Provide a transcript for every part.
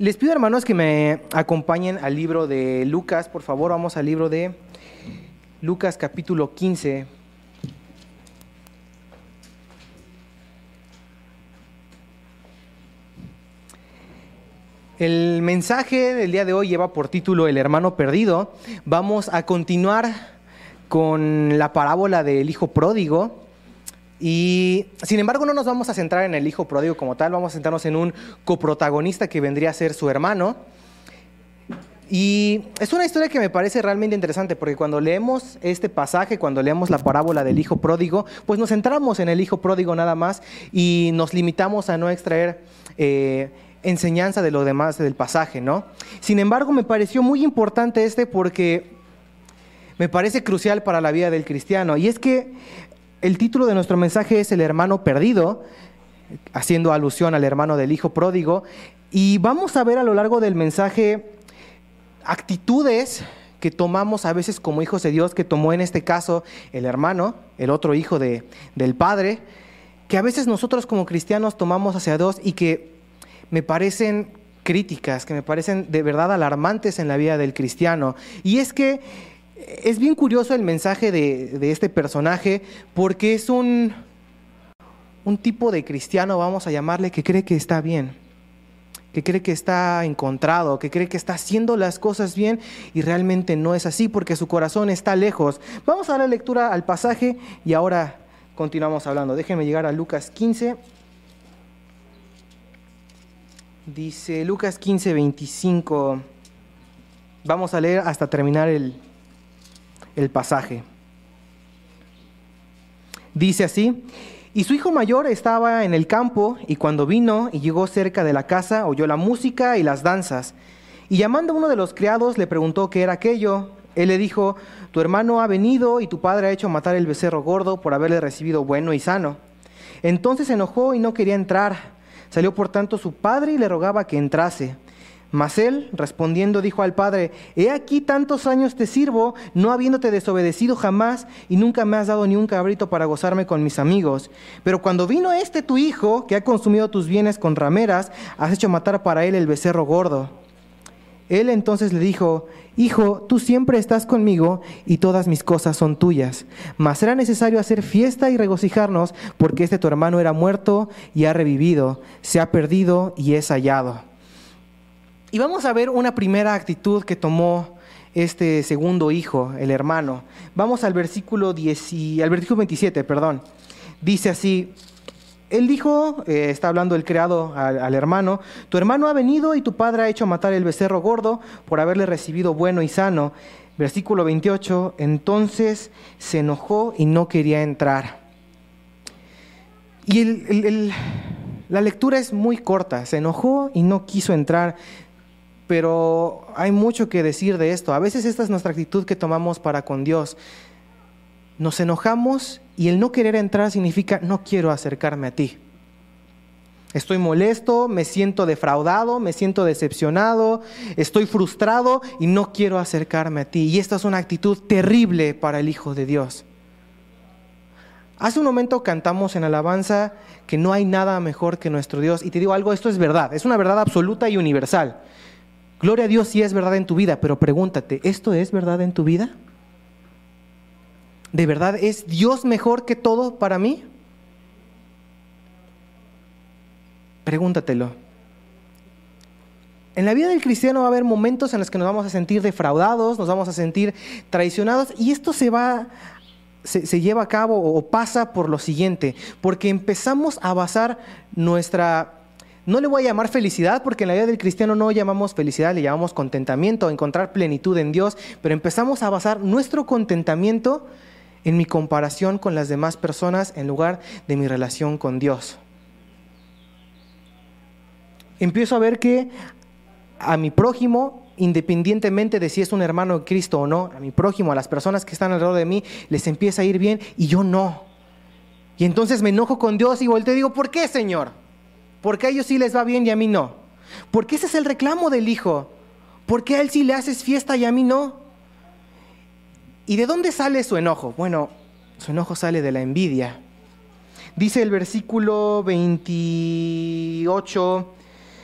Les pido, hermanos, que me acompañen al libro de Lucas. Por favor, vamos al libro de Lucas capítulo 15. El mensaje del día de hoy lleva por título El hermano perdido. Vamos a continuar con la parábola del hijo pródigo. Y sin embargo no nos vamos a centrar en el hijo pródigo como tal, vamos a centrarnos en un coprotagonista que vendría a ser su hermano. Y es una historia que me parece realmente interesante porque cuando leemos este pasaje, cuando leemos la parábola del hijo pródigo, pues nos centramos en el hijo pródigo nada más y nos limitamos a no extraer eh, enseñanza de lo demás del pasaje, ¿no? Sin embargo, me pareció muy importante este porque me parece crucial para la vida del cristiano. Y es que el título de nuestro mensaje es El hermano perdido, haciendo alusión al hermano del hijo pródigo. Y vamos a ver a lo largo del mensaje actitudes que tomamos a veces como hijos de Dios, que tomó en este caso el hermano, el otro hijo de, del padre, que a veces nosotros como cristianos tomamos hacia Dios y que me parecen críticas, que me parecen de verdad alarmantes en la vida del cristiano. Y es que es bien curioso el mensaje de, este personaje porque es un, un tipo de cristiano, vamos a llamarle, que cree que está bien, que cree que está encontrado, que cree que está haciendo las cosas bien y realmente no es así porque su corazón está lejos. Vamos a dar lectura al pasaje y ahora continuamos hablando. Déjenme llegar a Lucas 15. Dice Lucas 15, 25. Vamos a leer hasta terminar el, el pasaje. Dice así, y su hijo mayor estaba en el campo y cuando vino y llegó cerca de la casa oyó la música y las danzas. Y llamando a uno de los criados le preguntó qué era aquello. Él le dijo, tu hermano ha venido y tu padre ha hecho matar el becerro gordo por haberle recibido bueno y sano. Entonces se enojó y no quería entrar. Salió por tanto su padre y le rogaba que entrase. Mas él, respondiendo, dijo al padre, He aquí tantos años te sirvo, no habiéndote desobedecido jamás, y nunca me has dado ni un cabrito para gozarme con mis amigos. Pero cuando vino este tu hijo, que ha consumido tus bienes con rameras, has hecho matar para él el becerro gordo. Él entonces le dijo, Hijo, tú siempre estás conmigo y todas mis cosas son tuyas. Mas era necesario hacer fiesta y regocijarnos, porque este tu hermano era muerto y ha revivido, se ha perdido y es hallado. Y vamos a ver una primera actitud que tomó este segundo hijo, el hermano. Vamos al versículo, 10 al versículo 27, perdón. Dice así, él dijo, eh, está hablando el criado al, hermano, tu hermano ha venido y tu padre ha hecho matar el becerro gordo por haberle recibido bueno y sano. Versículo 28, entonces se enojó y no quería entrar. Y la lectura es muy corta, se enojó y no quiso entrar pero hay mucho que decir de esto. A veces esta es nuestra actitud que tomamos para con Dios. Nos enojamos y el no querer entrar significa no quiero acercarme a ti. Estoy molesto, me siento defraudado, me siento decepcionado, estoy frustrado y no quiero acercarme a ti. Y esta es una actitud terrible para el Hijo de Dios. Hace un momento cantamos en alabanza que no hay nada mejor que nuestro Dios. Y te digo algo, esto es verdad, es una verdad absoluta y universal. Gloria a Dios si es verdad en tu vida, pero pregúntate, ¿esto es verdad en tu vida? ¿De verdad es Dios mejor que todo para mí? Pregúntatelo. En la vida del cristiano va a haber momentos en los que nos vamos a sentir defraudados, nos vamos a sentir traicionados y esto se va se, se, lleva a cabo o pasa por lo siguiente, porque empezamos a basar nuestra no le voy a llamar felicidad porque en la vida del cristiano no llamamos felicidad, le llamamos contentamiento, encontrar plenitud en Dios, pero empezamos a basar nuestro contentamiento en mi comparación con las demás personas en lugar de mi relación con Dios. Empiezo a ver que a mi prójimo, independientemente de si es un hermano de Cristo o no, a mi prójimo, a las personas que están alrededor de mí, les empieza a ir bien y yo no. Y entonces me enojo con Dios y volteo y digo, ¿por qué, Señor? ¿Por qué a ellos sí les va bien y a mí no? Porque ese es el reclamo del hijo. ¿Por qué a él sí le haces fiesta y a mí no? ¿Y de dónde sale su enojo? Bueno, su enojo sale de la envidia. Dice el versículo 28,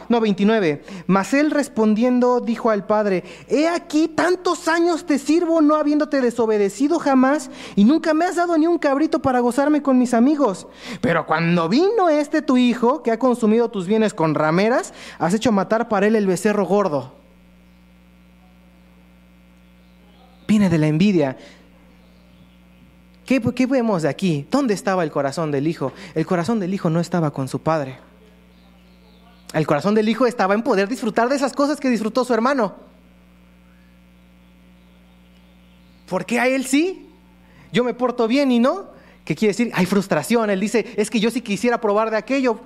no, 29. Mas él respondiendo dijo al padre, he aquí tantos años te sirvo no habiéndote desobedecido jamás y nunca me has dado ni un cabrito para gozarme con mis amigos. Pero cuando vino este tu hijo, que ha consumido tus bienes con rameras, has hecho matar para él el becerro gordo. Viene de la envidia. ¿Qué, ¿Qué, vemos de aquí? ¿Dónde estaba el corazón del hijo? El corazón del hijo no estaba con su padre. El corazón del hijo estaba en poder disfrutar de esas cosas que disfrutó su hermano. ¿Por qué a él sí? Yo me porto bien y no. ¿Qué quiere decir? Hay frustración. Él dice, es que yo sí quisiera probar de aquello.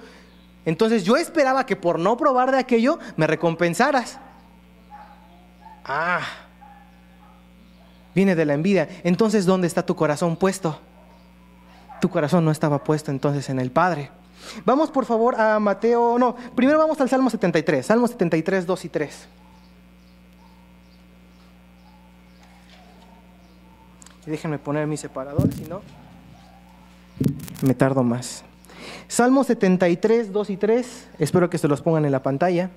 Entonces yo esperaba que por no probar de aquello me recompensaras. Ah, viene de la envidia. Entonces, ¿dónde está tu corazón puesto? Tu corazón no estaba puesto entonces en el Padre. Vamos por favor a Mateo, no, primero vamos al Salmo 73, Salmo 73, 2 y 3. Y déjenme poner mi separador, si no, me tardo más. Salmo 73, 2 y 3, espero que se los pongan en la pantalla.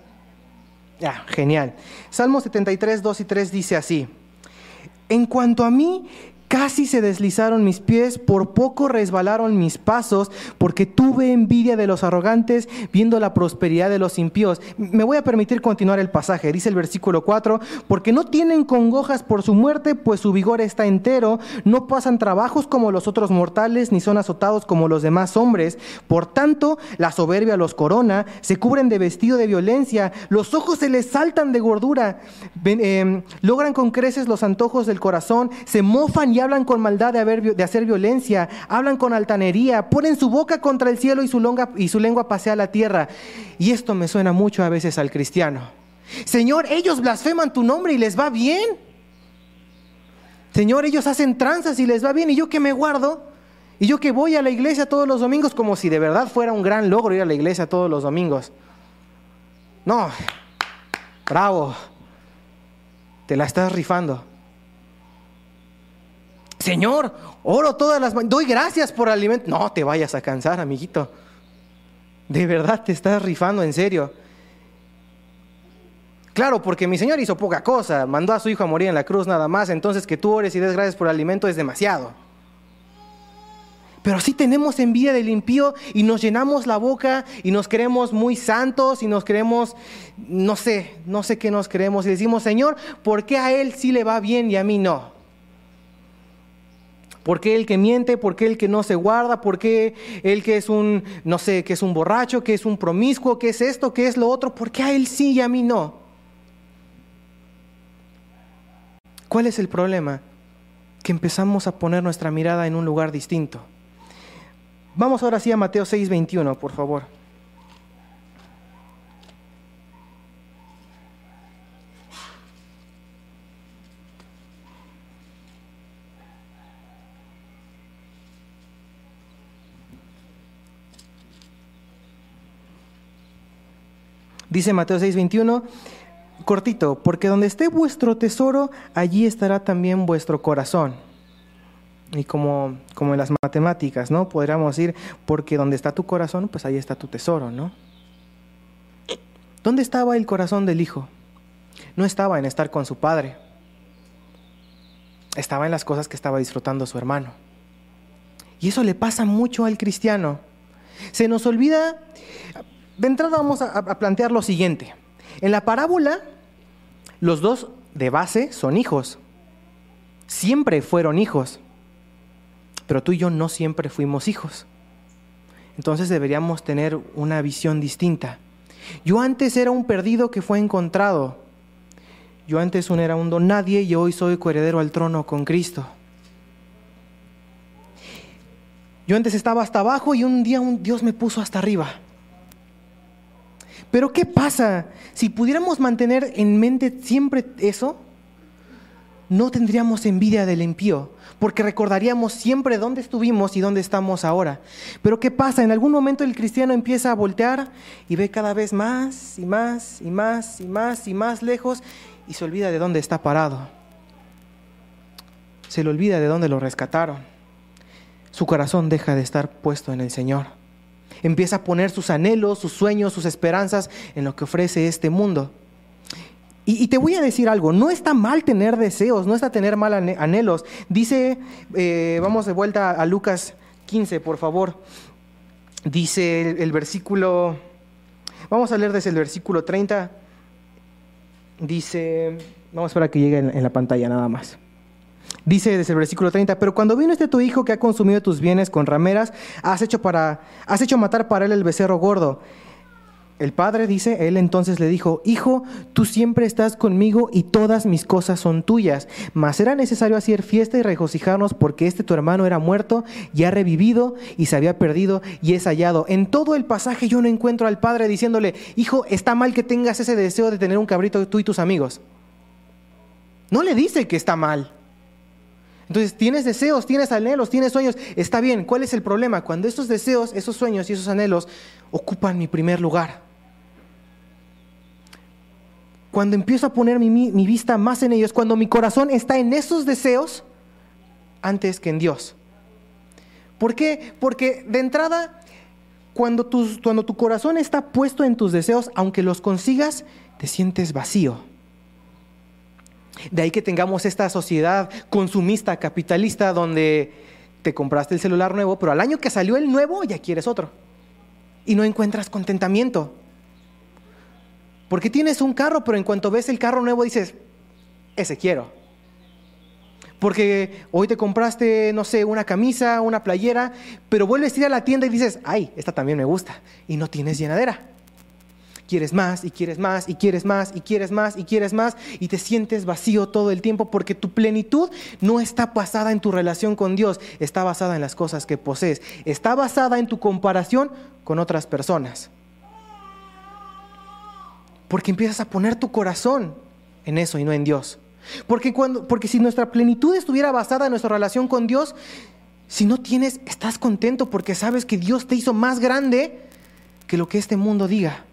Ya, genial. Salmo 73, 2 y 3 dice así, en cuanto a mí, Casi se deslizaron mis pies, por poco resbalaron mis pasos, porque tuve envidia de los arrogantes, viendo la prosperidad de los impíos. Me voy a permitir continuar el pasaje, dice el versículo 4, porque no tienen congojas por su muerte, pues su vigor está entero, no pasan trabajos como los otros mortales, ni son azotados como los demás hombres. Por tanto, la soberbia los corona, se cubren de vestido de violencia, los ojos se les saltan de gordura, em, logran con creces los antojos del corazón, se mofan y hablan con maldad de, hacer violencia, hablan con altanería, ponen su boca contra el cielo y su, longa, y su lengua pasea la tierra. Y esto me suena mucho a veces al cristiano. Señor, ellos blasfeman tu nombre y les va bien. Señor, ellos hacen tranzas y les va bien. ¿Y yo que me guardo? Y yo que voy a la iglesia todos los domingos como si de verdad fuera un gran logro ir a la iglesia todos los domingos. No, bravo, te la estás rifando. Señor, oro todas las mañanas, doy gracias por el alimento. No te vayas a cansar, amiguito. De verdad te estás rifando, en serio. Claro, porque mi Señor hizo poca cosa, mandó a su hijo a morir en la cruz nada más, entonces que tú ores y des gracias por el alimento es demasiado. Pero sí tenemos envidia del impío y nos llenamos la boca y nos creemos muy santos y nos creemos, no sé, no sé qué nos creemos y decimos, Señor, ¿por qué a él sí le va bien y a mí no? ¿Por qué el que miente? ¿Por qué el que no se guarda? ¿Por qué el que es un, no sé, que es un borracho, que es un promiscuo, que es esto, que es lo otro? ¿Por qué a él sí y a mí no? ¿Cuál es el problema? Que empezamos a poner nuestra mirada en un lugar distinto. Vamos ahora sí a Mateo 6:21, por favor. Dice Mateo 6:21, cortito, porque donde esté vuestro tesoro, allí estará también vuestro corazón. Y como, como en las matemáticas, ¿no? Podríamos decir, porque donde está tu corazón, pues ahí está tu tesoro, ¿no? ¿Dónde estaba el corazón del hijo? No estaba en estar con su padre. Estaba en las cosas que estaba disfrutando su hermano. Y eso le pasa mucho al cristiano. Se nos olvida, de entrada vamos a, plantear lo siguiente. En la parábola, los dos de base son hijos. Siempre fueron hijos. Pero tú y yo no siempre fuimos hijos. Entonces deberíamos tener una visión distinta. Yo antes era un perdido que fue encontrado. Yo antes era un nadie y hoy soy coheredero al trono con Cristo. Yo antes estaba hasta abajo y un día un Dios me puso hasta arriba. Pero ¿qué pasa? Si pudiéramos mantener en mente siempre eso, no tendríamos envidia del impío, porque recordaríamos siempre dónde estuvimos y dónde estamos ahora. Pero ¿qué pasa? En algún momento el cristiano empieza a voltear y ve cada vez más y más y más y más y más lejos y se olvida de dónde está parado. Se le olvida de dónde lo rescataron. Su corazón deja de estar puesto en el Señor. Empieza a poner sus anhelos, sus sueños, sus esperanzas en lo que ofrece este mundo. Y, te voy a decir algo, no está mal tener deseos, no está tener mal anhelos. Dice, eh, vamos de vuelta a Lucas 15, por favor. Dice el, versículo, vamos a leer desde el versículo 30. Dice, vamos a esperar que llegue en, la pantalla nada más. Dice desde el versículo 30, pero cuando vino este tu hijo que ha consumido tus bienes con rameras, has hecho, para, has hecho matar para él el becerro gordo. El padre dice, él entonces le dijo, Hijo, tú siempre estás conmigo y todas mis cosas son tuyas, mas era necesario hacer fiesta y regocijarnos porque este tu hermano era muerto y ha revivido y se había perdido y es hallado. En todo el pasaje yo no encuentro al padre diciéndole, Hijo, está mal que tengas ese deseo de tener un cabrito tú y tus amigos. No le dice que está mal. Entonces, tienes deseos, tienes anhelos, tienes sueños. Está bien, ¿cuál es el problema? Cuando esos deseos, esos sueños y esos anhelos ocupan mi primer lugar cuando empiezo a poner mi, vista más en ellos, cuando mi corazón está en esos deseos antes que en Dios. ¿Por qué? Porque de entrada, cuando, cuando tu corazón está puesto en tus deseos, aunque los consigas, te sientes vacío. De ahí que tengamos esta sociedad consumista, capitalista, donde te compraste el celular nuevo, pero al año que salió el nuevo ya quieres otro. Y no encuentras contentamiento. Porque tienes un carro, pero en cuanto ves el carro nuevo dices, ese quiero. Porque hoy te compraste, no sé, una camisa, una playera, pero vuelves a ir a la tienda y dices, ay, esta también me gusta. Y no tienes llenadera. Quieres más y quieres más y quieres más y quieres más y quieres más y te sientes vacío todo el tiempo porque tu plenitud no está basada en tu relación con Dios, está basada en las cosas que posees, está basada en tu comparación con otras personas. Porque empiezas a poner tu corazón en eso y no en Dios. Porque, cuando, porque si nuestra plenitud estuviera basada en nuestra relación con Dios, si no tienes, estás contento porque sabes que Dios te hizo más grande que lo que este mundo diga.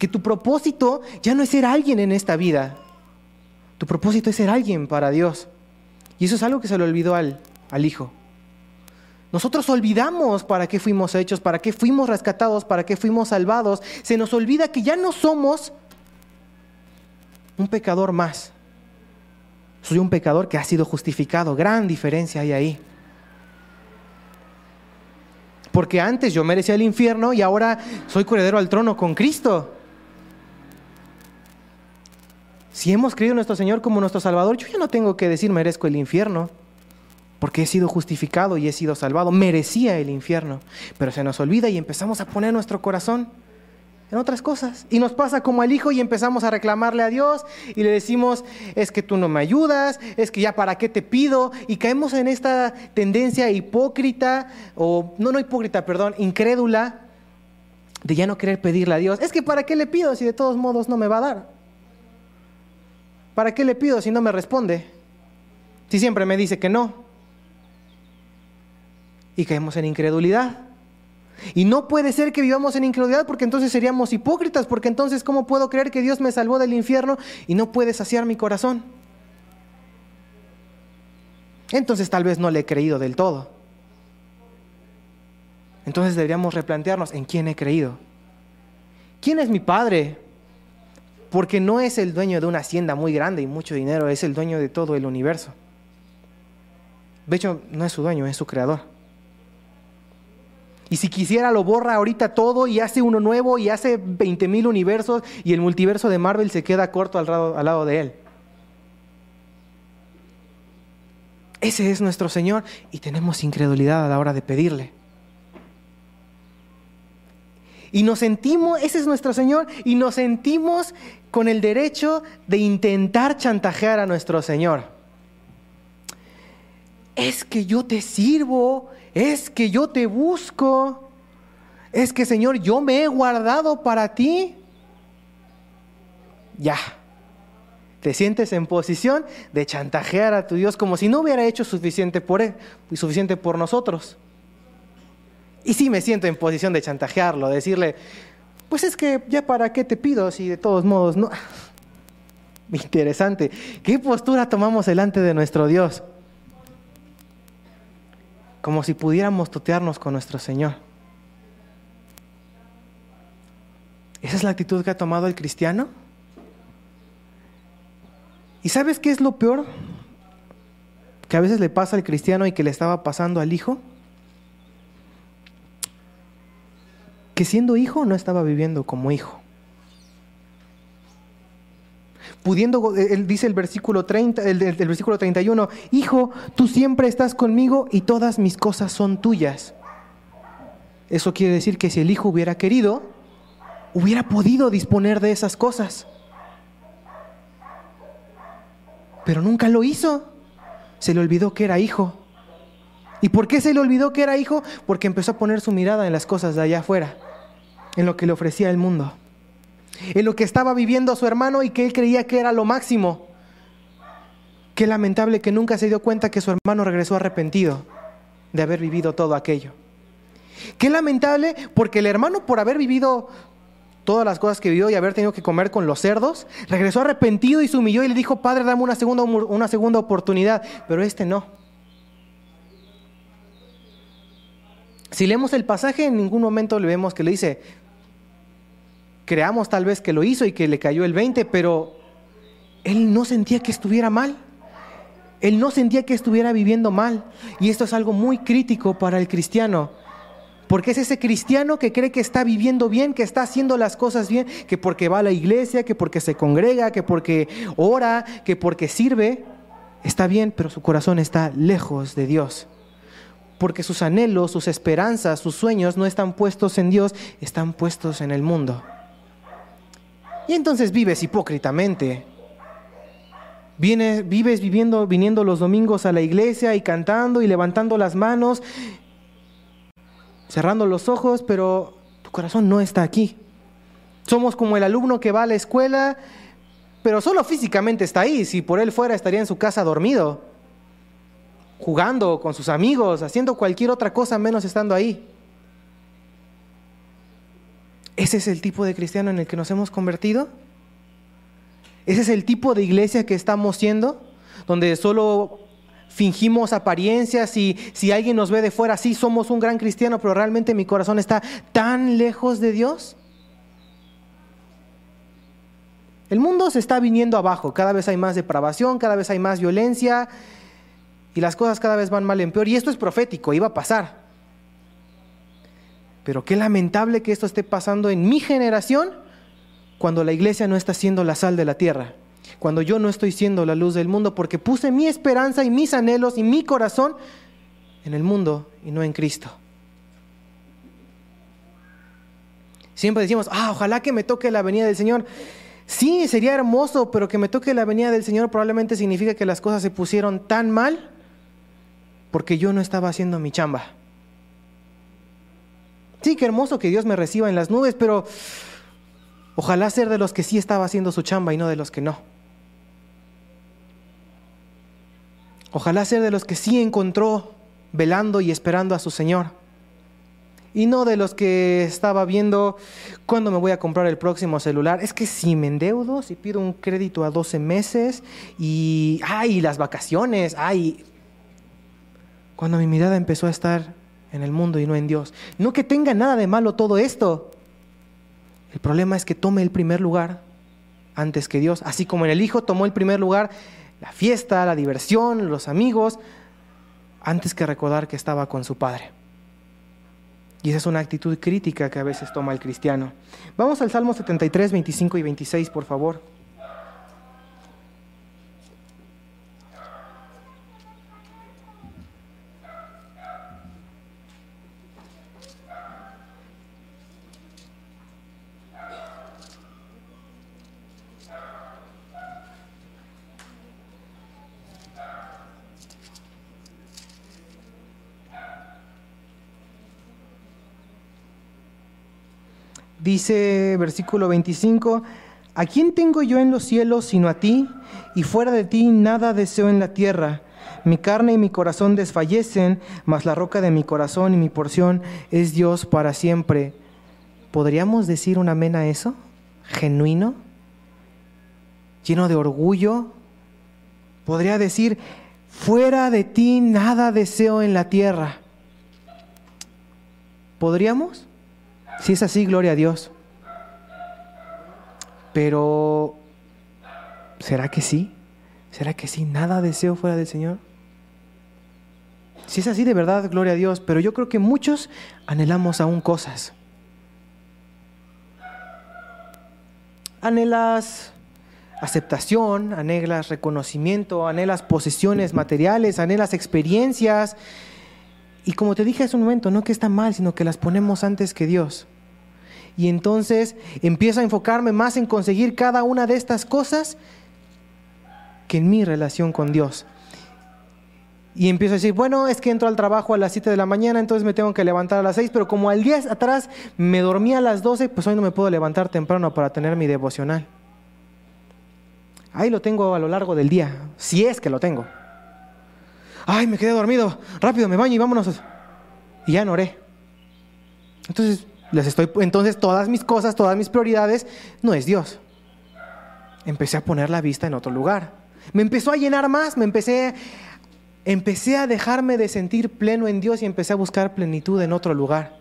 Que tu propósito ya no es ser alguien en esta vida. Tu propósito es ser alguien para Dios. Y eso es algo que se le olvidó al, al Hijo. Nosotros olvidamos para qué fuimos hechos, para qué fuimos rescatados, para qué fuimos salvados. Se nos olvida que ya no somos un pecador más. Soy un pecador que ha sido justificado. Gran diferencia hay ahí. Porque antes yo merecía el infierno y ahora soy corredero al trono con Cristo. Si hemos creído en nuestro Señor como nuestro Salvador, yo ya no tengo que decir merezco el infierno porque he sido justificado y he sido salvado, merecía el infierno. Pero se nos olvida y empezamos a poner nuestro corazón en otras cosas. Y nos pasa como al hijo y empezamos a reclamarle a Dios y le decimos, es que tú no me ayudas, es que ya para qué te pido. Y caemos en esta tendencia hipócrita, o no, no hipócrita, perdón, incrédula, de ya no querer pedirle a Dios. Es que para qué le pido si de todos modos no me va a dar. ¿Para qué le pido si no me responde? Si siempre me dice que no y caemos en incredulidad. Y no puede ser que vivamos en incredulidad porque entonces seríamos hipócritas, porque entonces ¿cómo puedo creer que Dios me salvó del infierno y no puede saciar mi corazón? Entonces tal vez no le he creído del todo. Entonces deberíamos replantearnos en quién he creído. ¿Quién es mi padre? Porque no es el dueño de una hacienda muy grande y mucho dinero, es el dueño de todo el universo. De hecho, no es su dueño, es su creador. Y si quisiera lo borra ahorita todo y hace uno nuevo y hace 20 mil universos y el multiverso de Marvel se queda corto al lado, al lado de él. Ese es nuestro Señor y tenemos incredulidad a la hora de pedirle. Y nos sentimos, ese es nuestro Señor, y nos sentimos con el derecho de intentar chantajear a nuestro Señor. Es que yo te sirvo, es que yo te busco, es que Señor, yo me he guardado para ti. Ya, te sientes en posición de chantajear a tu Dios como si no hubiera hecho suficiente por él suficiente por nosotros. Y sí me siento en posición de chantajearlo, decirle, pues es que ya para qué te pido si de todos modos no. Interesante. ¿Qué postura tomamos delante de nuestro Dios? como si pudiéramos tutearnos con nuestro Señor. ¿Esa es la actitud que ha tomado el cristiano? ¿Y sabes qué es lo peor? Que a veces le pasa al cristiano y que le estaba pasando al hijo. Que siendo hijo no estaba viviendo como hijo. Pudiendo, él dice el versículo, 30, el, el versículo 31, Hijo, tú siempre estás conmigo y todas mis cosas son tuyas. Eso quiere decir que si el hijo hubiera querido, hubiera podido disponer de esas cosas. Pero nunca lo hizo. Se le olvidó que era hijo. ¿Y por qué se le olvidó que era hijo? Porque empezó a poner su mirada en las cosas de allá afuera, en lo que le ofrecía el mundo, en lo que estaba viviendo su hermano y que él creía que era lo máximo. Qué lamentable que nunca se dio cuenta que su hermano regresó arrepentido de haber vivido todo aquello. Qué lamentable porque el hermano por haber vivido todas las cosas que vivió y haber tenido que comer con los cerdos, regresó arrepentido y se humilló y le dijo, Padre, dame una segunda, una segunda oportunidad, pero este no. Si leemos el pasaje, en ningún momento le vemos que le dice, creamos tal vez que lo hizo y que le cayó el 20, pero él no sentía que estuviera mal. Él no sentía que estuviera viviendo mal. Y esto es algo muy crítico para el cristiano. Porque es ese cristiano que cree que está viviendo bien, que está haciendo las cosas bien, que porque va a la iglesia, que porque se congrega, que porque ora, que porque sirve, está bien, pero su corazón está lejos de Dios. Porque sus anhelos, sus esperanzas, sus sueños no están puestos en Dios, están puestos en el mundo. Y entonces vives hipócritamente. vives viviendo, viniendo los domingos a la iglesia y cantando y levantando las manos cerrando los ojos, pero tu corazón no está aquí. Somos como el alumno que va a la escuela, pero solo físicamente está ahí. Si por él fuera, estaría en su casa dormido, jugando con sus amigos, haciendo cualquier otra cosa menos estando ahí. ¿Ese es el tipo de cristiano en el que nos hemos convertido? ¿Ese es el tipo de iglesia que estamos siendo? Donde solo fingimos apariencias y si alguien nos ve de fuera, sí somos un gran cristiano, pero realmente mi corazón está tan lejos de Dios. El mundo se está viniendo abajo, cada vez hay más depravación, cada vez hay más violencia y las cosas cada vez van mal en peor. Y esto es profético, iba a pasar. Pero qué lamentable que esto esté pasando en mi generación cuando la iglesia no está siendo la sal de la tierra cuando yo no estoy siendo la luz del mundo, porque puse mi esperanza y mis anhelos y mi corazón en el mundo y no en Cristo. Siempre decimos, ah, ojalá que me toque la venida del Señor. Sí, sería hermoso, pero que me toque la venida del Señor probablemente significa que las cosas se pusieron tan mal porque yo no estaba haciendo mi chamba. Sí, qué hermoso que Dios me reciba en las nubes, pero ojalá ser de los que sí estaba haciendo su chamba y no de los que no. Ojalá ser de los que sí encontró velando y esperando a su Señor. Y no de los que estaba viendo cuándo me voy a comprar el próximo celular. Es que si me endeudo, si pido un crédito a 12 meses y, ay, las vacaciones, ay. Cuando mi mirada empezó a estar en el mundo y no en Dios. No que tenga nada de malo todo esto. El problema es que tome el primer lugar antes que Dios. Así como en el Hijo tomó el primer lugar la fiesta, la diversión, los amigos, antes que recordar que estaba con su Padre. Y esa es una actitud crítica que a veces toma el cristiano. Vamos al Salmo 73, 25 y 26, por favor. Dice versículo 25, ¿a quién tengo yo en los cielos sino a ti? Y fuera de ti nada deseo en la tierra. Mi carne y mi corazón desfallecen, mas la roca de mi corazón y mi porción es Dios para siempre. ¿Podríamos decir un amén a eso? ¿Genuino? ¿Lleno de orgullo? Podría decir, fuera de ti nada deseo en la tierra. ¿Podríamos? Si es así, gloria a Dios. Pero, ¿será que sí? ¿Será que sí? ¿Nada deseo fuera del Señor? Si es así, de verdad, gloria a Dios, pero yo creo que muchos anhelamos aún cosas. Anhelas aceptación, anhelas reconocimiento, anhelas posesiones materiales, anhelas experiencias. Y como te dije hace un momento, no que está mal, sino que las ponemos antes que Dios. Y entonces empiezo a enfocarme más en conseguir cada una de estas cosas que en mi relación con Dios. Y empiezo a decir, bueno, es que entro al trabajo a las 7 de la mañana, entonces me tengo que levantar a las 6, pero como al día atrás me dormía a las 12, pues hoy no me puedo levantar temprano para tener mi devocional. Ahí lo tengo a lo largo del día, si es que lo tengo. Ay, me quedé dormido, rápido me baño y vámonos. Y ya no oré. Entonces, les estoy, entonces todas mis cosas, todas mis prioridades, no es Dios. Empecé a poner la vista en otro lugar. Me empezó a llenar más, me empecé empecé a dejarme de sentir pleno en Dios y empecé a buscar plenitud en otro lugar.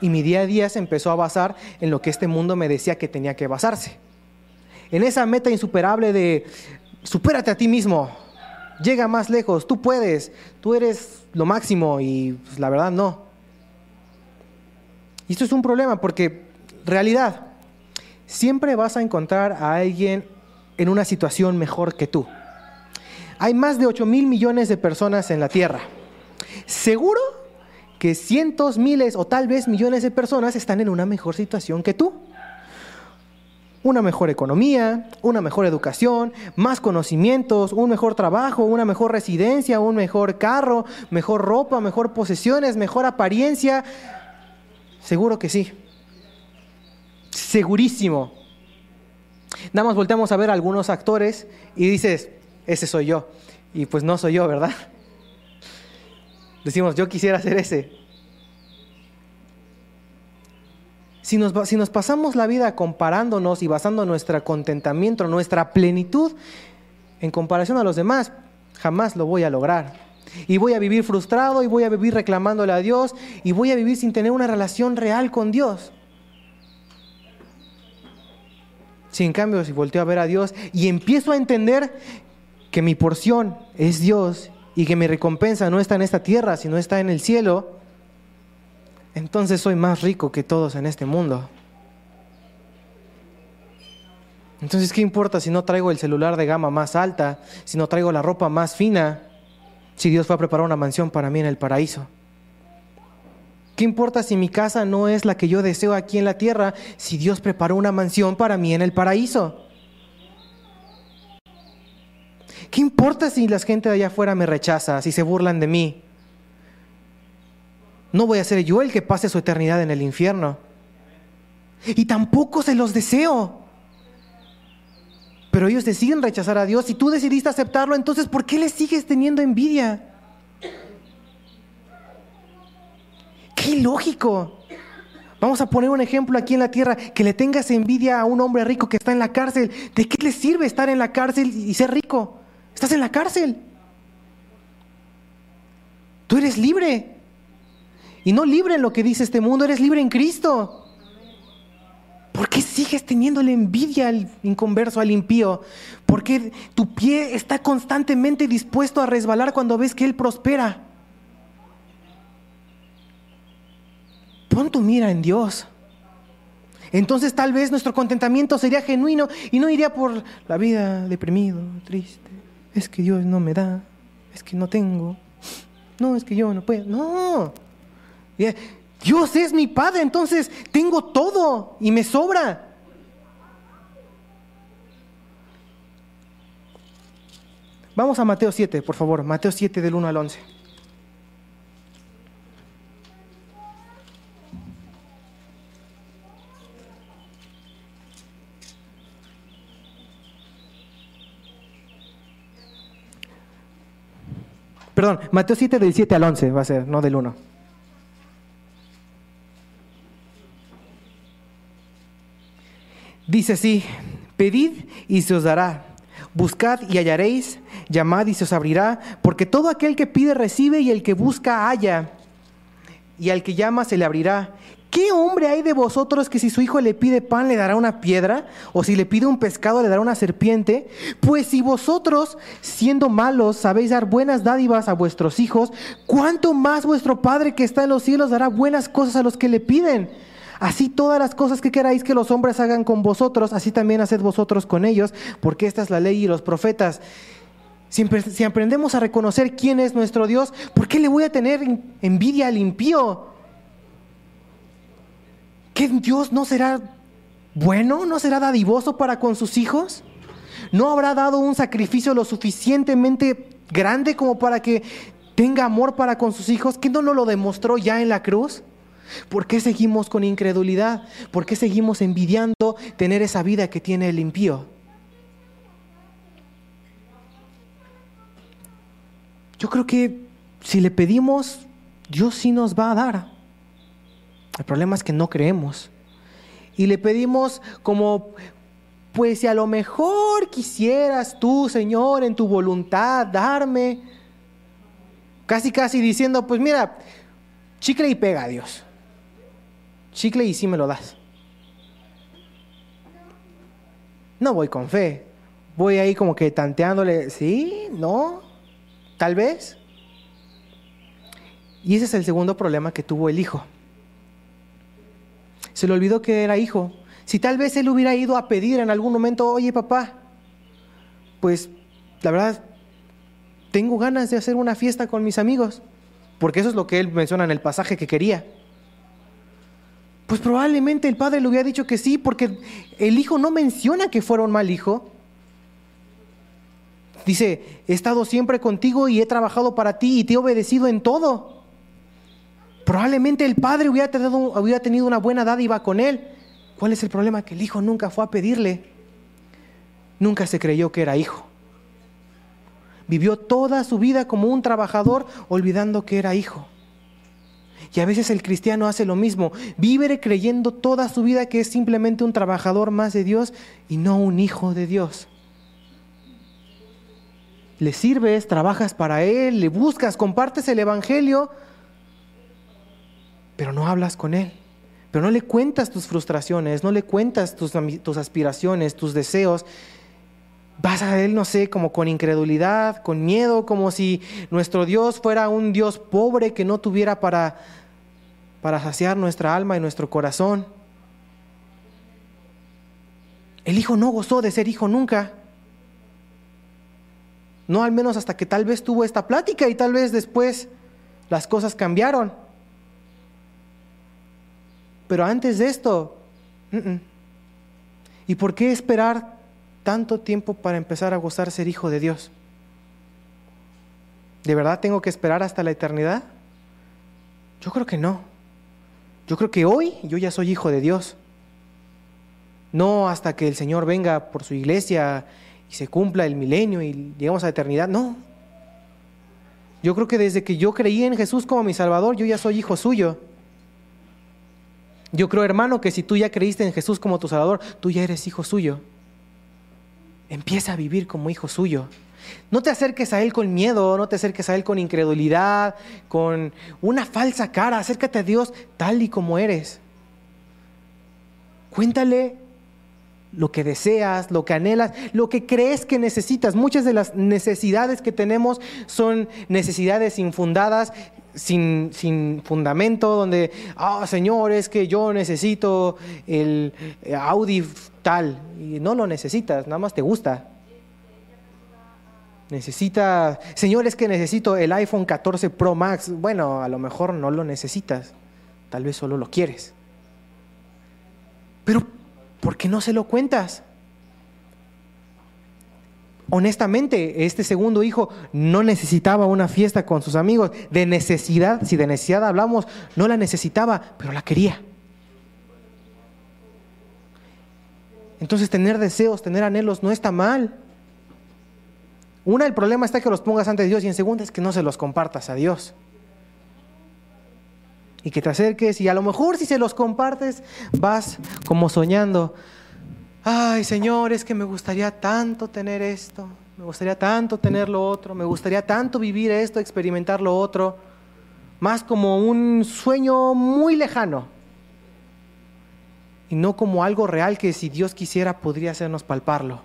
Y mi día a día se empezó a basar en lo que este mundo me decía que tenía que basarse. En esa meta insuperable de supérate a ti mismo, llega más lejos, tú puedes, tú eres lo máximo y pues, la verdad no. Y esto es un problema porque realidad, siempre vas a encontrar a alguien en una situación mejor que tú. Hay más de 8 mil millones de personas en la Tierra. Seguro que cientos, miles o tal vez millones de personas están en una mejor situación que tú. Una mejor economía, una mejor educación, más conocimientos, un mejor trabajo, una mejor residencia, un mejor carro, mejor ropa, mejor posesiones, mejor apariencia. Seguro que sí. Segurísimo. Nada más volteamos a ver a algunos actores y dices, ese soy yo. Y pues no soy yo, ¿verdad? Decimos, yo quisiera ser ese. Si nos, si nos, pasamos la vida comparándonos y basando nuestro contentamiento, nuestra plenitud en comparación a los demás, jamás lo voy a lograr. Y voy a vivir frustrado y voy a vivir reclamándole a Dios y voy a vivir sin tener una relación real con Dios. Si en cambio, si volteo a ver a Dios y empiezo a entender que mi porción es Dios y que mi recompensa no está en esta tierra, sino está en el cielo, entonces soy más rico que todos en este mundo. Entonces, ¿qué importa si no traigo el celular de gama más alta, si no traigo la ropa más fina, si Dios fue a preparar una mansión para mí en el paraíso? ¿Qué importa si mi casa no es la que yo deseo aquí en la tierra, si Dios preparó una mansión para mí en el paraíso? ¿Qué importa si la gente de allá afuera me rechaza, si se burlan de mí? No voy a ser yo el que pase su eternidad en el infierno. Y tampoco se los deseo. Pero ellos deciden rechazar a Dios y tú decidiste aceptarlo, entonces ¿por qué le sigues teniendo envidia? Qué ilógico. Vamos a poner un ejemplo aquí en la tierra, que le tengas envidia a un hombre rico que está en la cárcel. ¿De qué le sirve estar en la cárcel y ser rico? Estás en la cárcel. Tú eres libre. Y no libre en lo que dice este mundo, eres libre en Cristo. ¿Por qué sigues teniendo la envidia al inconverso, al impío? Porque tu pie está constantemente dispuesto a resbalar cuando ves que Él prospera. Pon tu mira en Dios. Entonces tal vez nuestro contentamiento sería genuino y no iría por la vida deprimido, triste es que Dios no me da, es que no tengo, no, es que yo no puedo, no. Dios es mi Padre, entonces tengo todo y me sobra. Vamos a Mateo 7, por favor, Mateo 7 del 1 al 11. Perdón, Mateo 7 del 7 al 11 va a ser, no del 1. Dice así, pedid y se os dará, buscad y hallaréis, llamad y se os abrirá, porque todo aquel que pide recibe y el que busca halla, y al que llama se le abrirá. ¿Qué hombre hay de vosotros que si su hijo le pide pan le dará una piedra? ¿O si le pide un pescado le dará una serpiente? Pues si vosotros, siendo malos, sabéis dar buenas dádivas a vuestros hijos, ¿cuánto más vuestro Padre que está en los cielos dará buenas cosas a los que le piden? Así todas las cosas que queráis que los hombres hagan con vosotros, así también haced vosotros con ellos, porque esta es la ley y los profetas. Si, aprendemos a reconocer quién es nuestro Dios, ¿por qué le voy a tener envidia al impío? ¿Qué Dios no será bueno? ¿No será dadivoso para con sus hijos? ¿No habrá dado un sacrificio lo suficientemente grande como para que tenga amor para con sus hijos? ¿Que no lo demostró ya en la cruz? ¿Por qué seguimos con incredulidad? ¿Por qué seguimos envidiando tener esa vida que tiene el impío? Yo creo que si le pedimos, Dios sí nos va a dar. El problema es que no creemos. Y le pedimos como, pues si a lo mejor quisieras tú, Señor, en tu voluntad darme, casi casi diciendo, pues mira, chicle y pega a Dios chicle y sí me lo das. No voy con fe. Voy ahí como que tanteándole, sí, no, tal vez. Y ese es el segundo problema que tuvo el hijo. Se le olvidó que era hijo. Si tal vez él hubiera ido a pedir en algún momento, oye papá, pues la verdad, tengo ganas de hacer una fiesta con mis amigos, porque eso es lo que él menciona en el pasaje que quería. Pues probablemente el padre le hubiera dicho que sí, porque el hijo no menciona que fuera un mal hijo. Dice, he estado siempre contigo y he trabajado para ti y te he obedecido en todo. Probablemente el padre hubiera tenido, hubiera tenido una buena dádiva con él. ¿Cuál es el problema? Que el hijo nunca fue a pedirle. Nunca se creyó que era hijo. Vivió toda su vida como un trabajador olvidando que era hijo. Y a veces el cristiano hace lo mismo, vive creyendo toda su vida que es simplemente un trabajador más de Dios y no un hijo de Dios. Le sirves, trabajas para Él, le buscas, compartes el Evangelio, pero no hablas con Él. Pero no le cuentas tus frustraciones, no le cuentas tus, tus aspiraciones, tus deseos vas a Él, no sé, como con incredulidad, con miedo, como si nuestro Dios fuera un Dios pobre que no tuviera para para saciar nuestra alma y nuestro corazón. El hijo no gozó de ser hijo nunca. No al menos hasta que tal vez tuvo esta plática y tal vez después las cosas cambiaron. Pero antes de esto, ¿y por qué esperar tanto tiempo para empezar a gozar ser hijo de Dios? ¿De verdad tengo que esperar hasta la eternidad? Yo creo que no. Yo creo que hoy yo ya soy hijo de Dios. No hasta que el Señor venga por su iglesia y se cumpla el milenio y llegamos a la eternidad. No. Yo creo que desde que yo creí en Jesús como mi Salvador, yo ya soy hijo suyo. Yo creo, hermano, que si tú ya creíste en Jesús como tu Salvador, tú ya eres hijo suyo. Empieza a vivir como hijo suyo. No te acerques a Él con miedo, no te acerques a Él con incredulidad, con una falsa cara. Acércate a Dios tal y como eres. Cuéntale lo que deseas, lo que anhelas, lo que crees que necesitas. Muchas de las necesidades que tenemos son necesidades infundadas, sin, sin fundamento, donde, ah, Señor, es que yo necesito el Audi Y no lo necesitas, nada más te gusta. Necesita, Señor, es que necesito el iPhone 14 Pro Max. Bueno, a lo mejor no lo necesitas, tal vez solo lo quieres. Pero, ¿por qué no se lo cuentas? Honestamente, este segundo hijo no necesitaba una fiesta con sus amigos. De necesidad, si de necesidad hablamos, no la necesitaba, pero la quería. Entonces tener deseos, tener anhelos no está mal. Una, el problema está que los pongas ante Dios y en segunda es que no se los compartas a Dios. Y que te acerques y a lo mejor si se los compartes vas como soñando. Ay Señor, es que me gustaría tanto tener esto, me gustaría tanto tener lo otro, me gustaría tanto vivir esto, experimentar lo otro. Más como un sueño muy lejano. Y no como algo real que si Dios quisiera podría hacernos palparlo.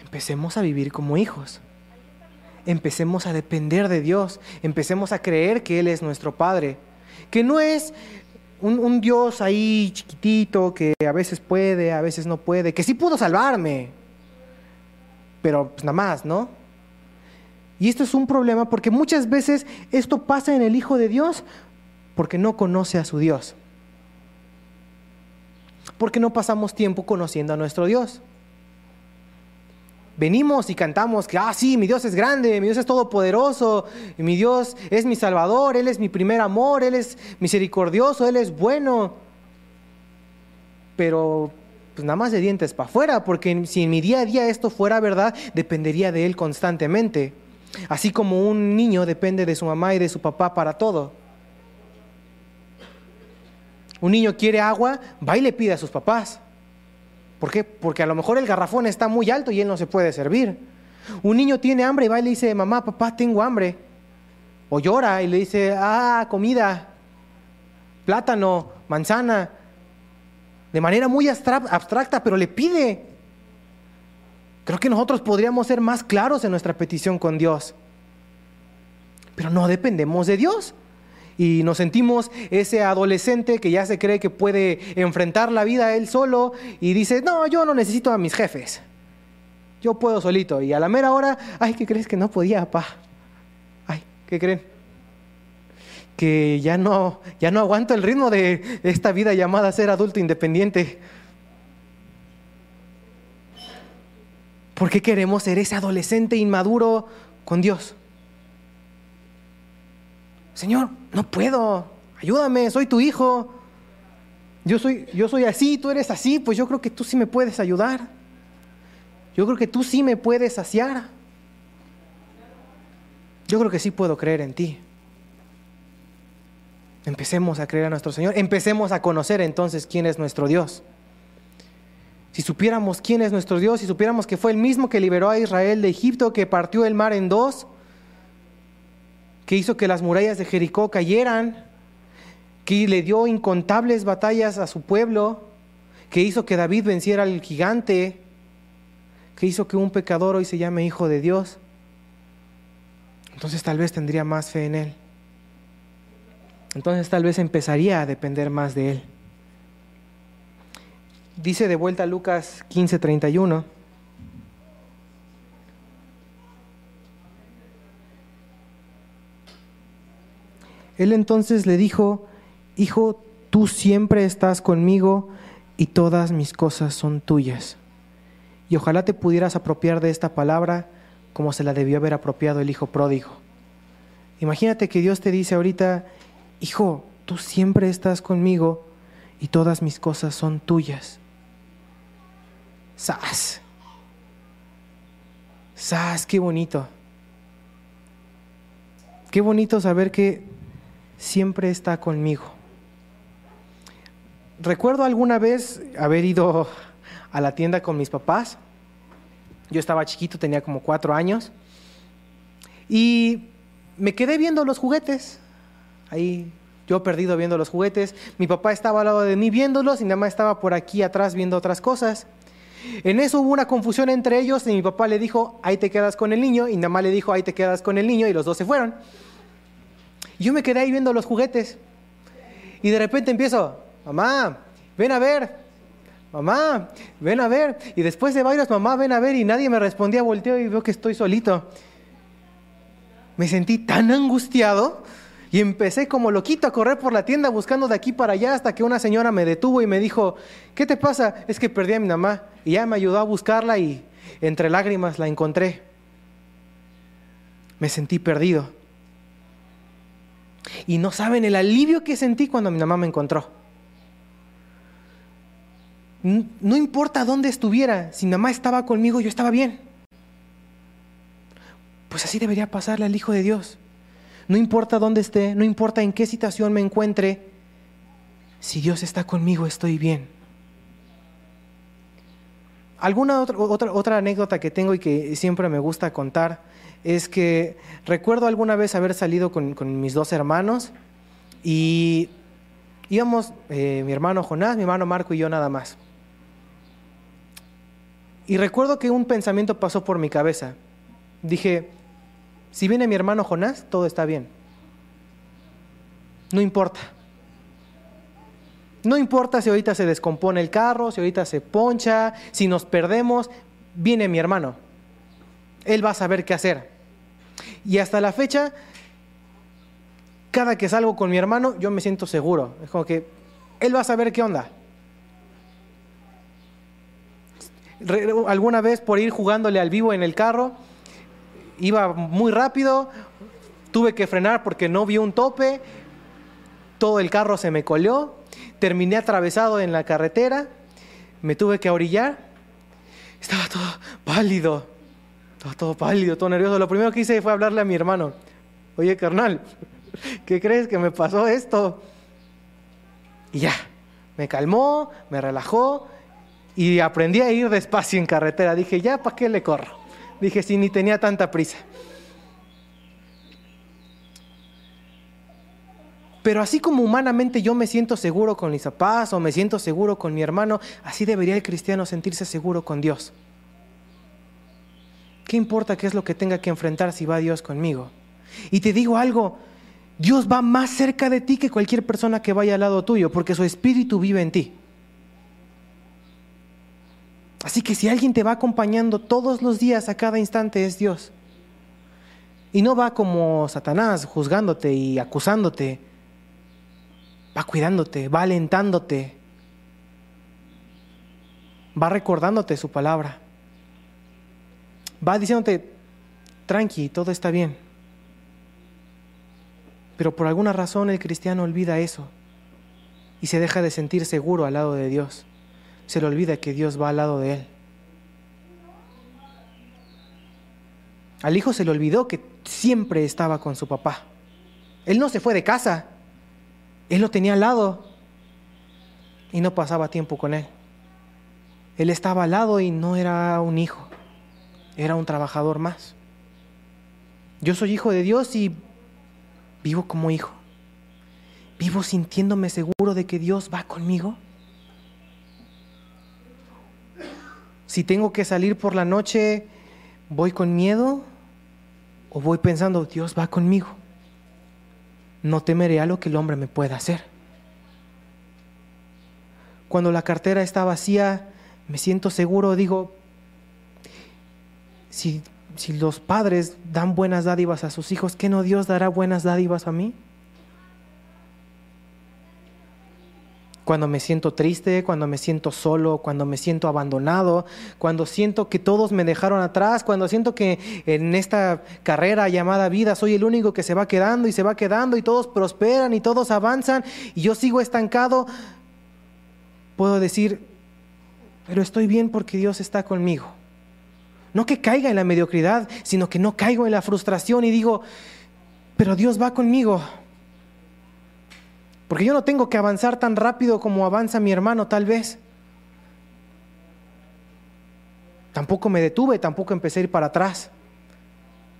Empecemos a vivir como hijos. Empecemos a depender de Dios. Empecemos a creer que Él es nuestro Padre. Que no es un, Dios ahí chiquitito que a veces puede, a veces no puede. Que sí pudo salvarme. Pero pues nada más, ¿no? Y esto es un problema porque muchas veces esto pasa en el Hijo de Dios porque no conoce a su Dios. Porque no pasamos tiempo conociendo a nuestro Dios. Venimos y cantamos que, ah, sí, mi Dios es grande, mi Dios es todopoderoso, mi Dios es mi Salvador, Él es mi primer amor, Él es misericordioso, Él es bueno. Pero pues nada más de dientes para afuera, porque si en mi día a día esto fuera verdad, dependería de Él constantemente. Así como un niño depende de su mamá y de su papá para todo. Un niño quiere agua, va y le pide a sus papás. ¿Por qué? Porque a lo mejor el garrafón está muy alto y él no se puede servir. Un niño tiene hambre y va y le dice, mamá, papá, tengo hambre. O llora y le dice, ah, comida, plátano, manzana. De manera muy abstracta, pero le pide. Creo que nosotros podríamos ser más claros en nuestra petición con Dios. Pero no dependemos de Dios. Y nos sentimos ese adolescente que ya se cree que puede enfrentar la vida él solo y dice, no, yo no necesito a mis jefes. Yo puedo solito. Y a la mera hora, ay, ¿qué crees que no podía, pa? Ay, ¿qué creen? Que ya no, ya no aguanto el ritmo de esta vida llamada ser adulto independiente. ¿Por qué queremos ser ese adolescente inmaduro con Dios? Señor, no puedo, ayúdame, soy tu hijo. Yo soy, yo soy así, tú eres así, pues yo creo que tú sí me puedes ayudar. Yo creo que tú sí me puedes saciar. Yo creo que sí puedo creer en ti. Empecemos a creer a nuestro Señor. Empecemos a conocer entonces quién es nuestro Dios. Si supiéramos quién es nuestro Dios, si supiéramos que fue el mismo que liberó a Israel de Egipto, que partió el mar en dos, que hizo que las murallas de Jericó cayeran, que le dio incontables batallas a su pueblo, que hizo que David venciera al gigante, que hizo que un pecador hoy se llame hijo de Dios, entonces tal vez tendría más fe en Él. Entonces tal vez empezaría a depender más de Él. Dice de vuelta Lucas 15:31. Él entonces le dijo, Hijo, tú siempre estás conmigo y todas mis cosas son tuyas. Y ojalá te pudieras apropiar de esta palabra como se la debió haber apropiado el Hijo pródigo. Imagínate que Dios te dice ahorita, Hijo, tú siempre estás conmigo y todas mis cosas son tuyas. ¡Sas! ¡Sas! ¡Qué bonito! Qué bonito saber que siempre está conmigo. Recuerdo alguna vez haber ido a la tienda con mis papás. Yo estaba chiquito, tenía como cuatro años. Y me quedé viendo los juguetes. Ahí yo perdido viendo los juguetes. Mi papá estaba al lado de mí viéndolos y nada más estaba por aquí atrás viendo otras cosas. En eso hubo una confusión entre ellos y mi papá le dijo, ahí te quedas con el niño, y mamá le dijo, ahí te quedas con el niño, y los dos se fueron. Yo me quedé ahí viendo los juguetes. Y de repente empiezo, mamá, ven a ver, mamá, ven a ver. Y después de varios, mamá, ven a ver, y nadie me respondía, volteo y veo que estoy solito. Me sentí tan angustiado y empecé como loquito a correr por la tienda buscando de aquí para allá hasta que una señora me detuvo y me dijo, ¿qué te pasa? Es que perdí a mi mamá. Y ya me ayudó a buscarla y entre lágrimas la encontré. Me sentí perdido. Y no saben el alivio que sentí cuando mi mamá me encontró. No importa dónde estuviera, si mi mamá estaba conmigo, yo estaba bien. Pues así debería pasarle al Hijo de Dios. No importa dónde esté, no importa en qué situación me encuentre, si Dios está conmigo estoy bien. Alguna otra, otra, otra anécdota que tengo y que siempre me gusta contar es que recuerdo alguna vez haber salido con, mis dos hermanos y, Íbamos eh, mi hermano Jonás, mi hermano Marco y yo nada más. Y recuerdo que un pensamiento pasó por mi cabeza. Dije, si viene mi hermano Jonás, todo está bien. No importa. No importa si ahorita se descompone el carro, si ahorita se poncha, si nos perdemos, viene mi hermano. Él va a saber qué hacer. Y hasta la fecha, cada que salgo con mi hermano, yo me siento seguro. Es como que él va a saber qué onda. alguna vez por ir jugándole al vivo en el carro, iba muy rápido, tuve que frenar porque no vi un tope, todo el carro se me colió, terminé atravesado en la carretera, me tuve que orillar, estaba todo pálido, estaba todo pálido, todo nervioso. Lo primero que hice fue hablarle a mi hermano, oye carnal, ¿qué crees que me pasó esto? Y ya, me calmó, me relajó y aprendí a ir despacio en carretera. Dije, ya, ¿para qué le corro? Dije, si ni tenía tanta prisa. Pero así como humanamente yo me siento seguro con mis papás o me siento seguro con mi hermano, así debería el cristiano sentirse seguro con Dios. ¿Qué importa qué es lo que tenga que enfrentar si va Dios conmigo? Y te digo algo, Dios va más cerca de ti que cualquier persona que vaya al lado tuyo, porque su espíritu vive en ti. Así que si alguien te va acompañando todos los días, a cada instante, es Dios. Y no va como Satanás juzgándote y acusándote. Va cuidándote, va alentándote. Va recordándote su palabra. Va diciéndote, tranqui, todo está bien. Pero por alguna razón el cristiano olvida eso y se deja de sentir seguro al lado de Dios se le olvida que Dios va al lado de él. Al hijo se le olvidó que siempre estaba con su papá. Él no se fue de casa, él lo tenía al lado y no pasaba tiempo con él. Él estaba al lado y no era un hijo, era un trabajador más. Yo soy hijo de Dios y vivo como hijo. Vivo sintiéndome seguro de que Dios va conmigo. Si tengo que salir por la noche, ¿voy con miedo o voy pensando, Dios va conmigo? No temeré a lo que el hombre me pueda hacer. Cuando la cartera está vacía, me siento seguro, digo, si, si los padres dan buenas dádivas a sus hijos, ¿qué no Dios dará buenas dádivas a mí? cuando me siento triste, cuando me siento solo, cuando me siento abandonado, cuando siento que todos me dejaron atrás, cuando siento que en esta carrera llamada vida soy el único que se va quedando y se va quedando y todos prosperan y todos avanzan y yo sigo estancado, puedo decir, pero estoy bien porque Dios está conmigo. No que caiga en la mediocridad, sino que no caigo en la frustración y digo, pero Dios va conmigo. Porque yo no tengo que avanzar tan rápido como avanza mi hermano tal vez. Tampoco me detuve, tampoco empecé a ir para atrás.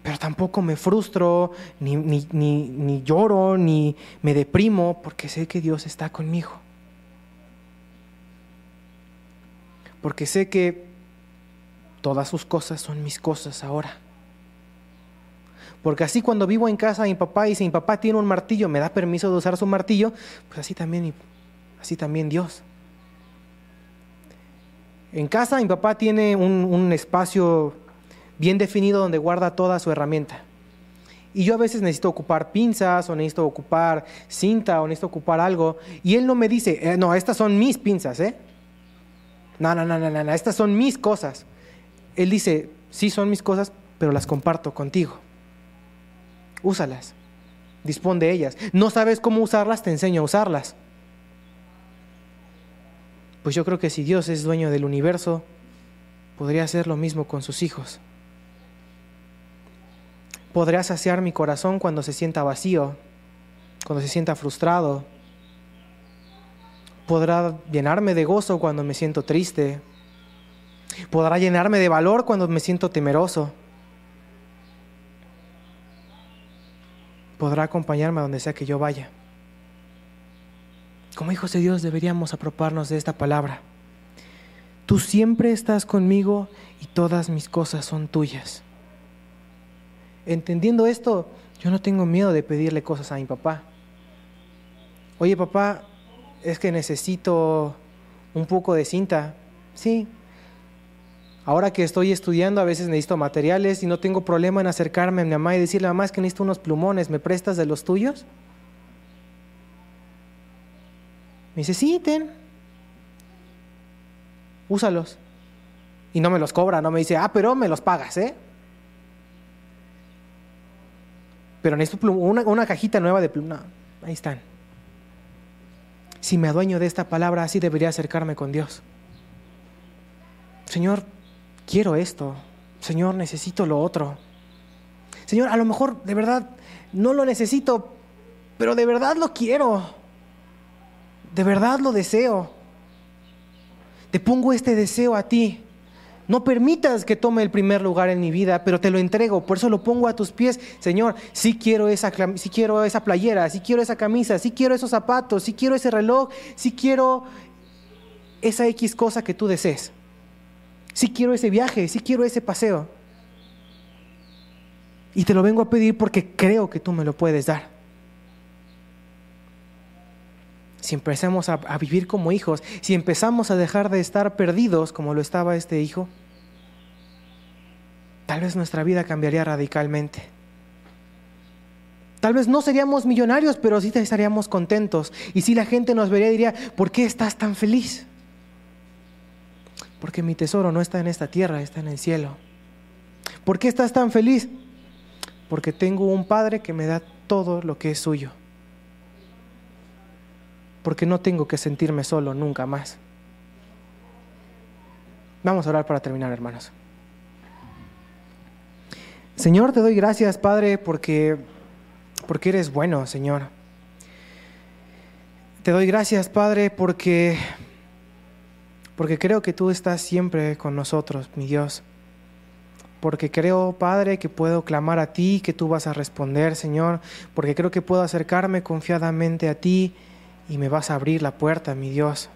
Pero tampoco me frustro, ni, ni, ni, lloro, ni me deprimo, porque sé que Dios está conmigo. Porque sé que todas sus cosas son mis cosas ahora. Porque así cuando vivo en casa mi papá y si mi papá tiene un martillo, me da permiso de usar su martillo, pues así también, así también Dios. En casa mi papá tiene un, un espacio bien definido donde guarda toda su herramienta. Y yo a veces necesito ocupar pinzas o necesito ocupar cinta o necesito ocupar algo. Y él no me dice, eh, no, estas son mis pinzas, ¿eh? No, no, no, no, no, estas son mis cosas. Él dice, sí son mis cosas, pero las comparto contigo úsalas, dispón de ellas. No sabes cómo usarlas, te enseño a usarlas. Pues yo creo que si Dios es dueño del universo, podría hacer lo mismo con sus hijos. Podría saciar mi corazón cuando se sienta vacío, cuando se sienta frustrado. Podrá llenarme de gozo cuando me siento triste. Podrá llenarme de valor cuando me siento temeroso. podrá acompañarme a donde sea que yo vaya. Como hijos de Dios deberíamos apropiarnos de esta palabra. Tú siempre estás conmigo y todas mis cosas son tuyas. Entendiendo esto, yo no tengo miedo de pedirle cosas a mi papá. Oye papá, es que necesito un poco de cinta. Sí. Ahora que estoy estudiando, a veces necesito materiales y no tengo problema en acercarme a mi mamá y decirle, mamá, es que necesito unos plumones, ¿me prestas de los tuyos? Me dice, sí, ten. Úsalos. Y no me los cobra, no me dice, ah, pero me los pagas, ¿eh? Pero necesito una, una cajita nueva de plumones. ahí están. Si me adueño de esta palabra, así debería acercarme con Dios. Señor, quiero esto. Señor, necesito lo otro. Señor, a lo mejor de verdad no lo necesito, pero de verdad lo quiero. De verdad lo deseo. Te pongo este deseo a ti. No permitas que tome el primer lugar en mi vida, pero te lo entrego, por eso lo pongo a tus pies. Señor, si quiero esa, si quiero esa playera, si quiero esa camisa, si quiero esos zapatos, si quiero ese reloj, si quiero esa X cosa que tú desees. Si quiero ese viaje, si quiero ese paseo. Y te lo vengo a pedir porque creo que tú me lo puedes dar. Si empezamos a, vivir como hijos, si empezamos a dejar de estar perdidos como lo estaba este hijo, tal vez nuestra vida cambiaría radicalmente. Tal vez no seríamos millonarios, pero sí estaríamos contentos. Y si la gente nos vería, diría, ¿por qué estás tan feliz? Porque mi tesoro no está en esta tierra, está en el cielo. ¿Por qué estás tan feliz? Porque tengo un Padre que me da todo lo que es suyo. Porque no tengo que sentirme solo nunca más. Vamos a orar para terminar, hermanos. Señor, te doy gracias, Padre, porque, porque eres bueno, Señor. Te doy gracias, Padre, porque porque creo que tú estás siempre con nosotros, mi Dios. Porque creo, Padre, que puedo clamar a ti, que tú vas a responder, Señor. Porque creo que puedo acercarme confiadamente a ti y me vas a abrir la puerta, mi Dios.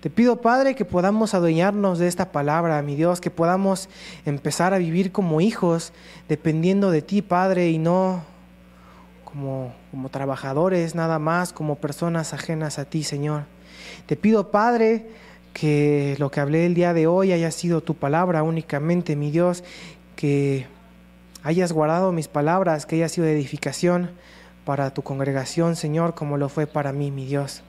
Te pido, Padre, que podamos adueñarnos de esta palabra, mi Dios, que podamos empezar a vivir como hijos, dependiendo de ti, Padre, y no como, como trabajadores nada más, como personas ajenas a ti, Señor. Te pido, Padre, que lo que hablé el día de hoy haya sido tu palabra únicamente, mi Dios, que hayas guardado mis palabras, que haya sido edificación para tu congregación, Señor, como lo fue para mí, mi Dios.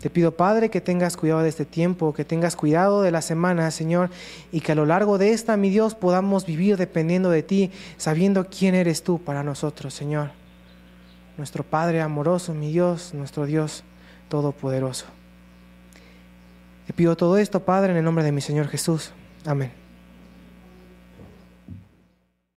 Te pido, Padre, que tengas cuidado de este tiempo, que tengas cuidado de la semana, Señor, y que a lo largo de esta, mi Dios, podamos vivir dependiendo de ti, sabiendo quién eres tú para nosotros, Señor. Nuestro Padre amoroso, mi Dios, nuestro Dios Todopoderoso. Te pido todo esto, Padre, en el nombre de mi Señor Jesús. Amén.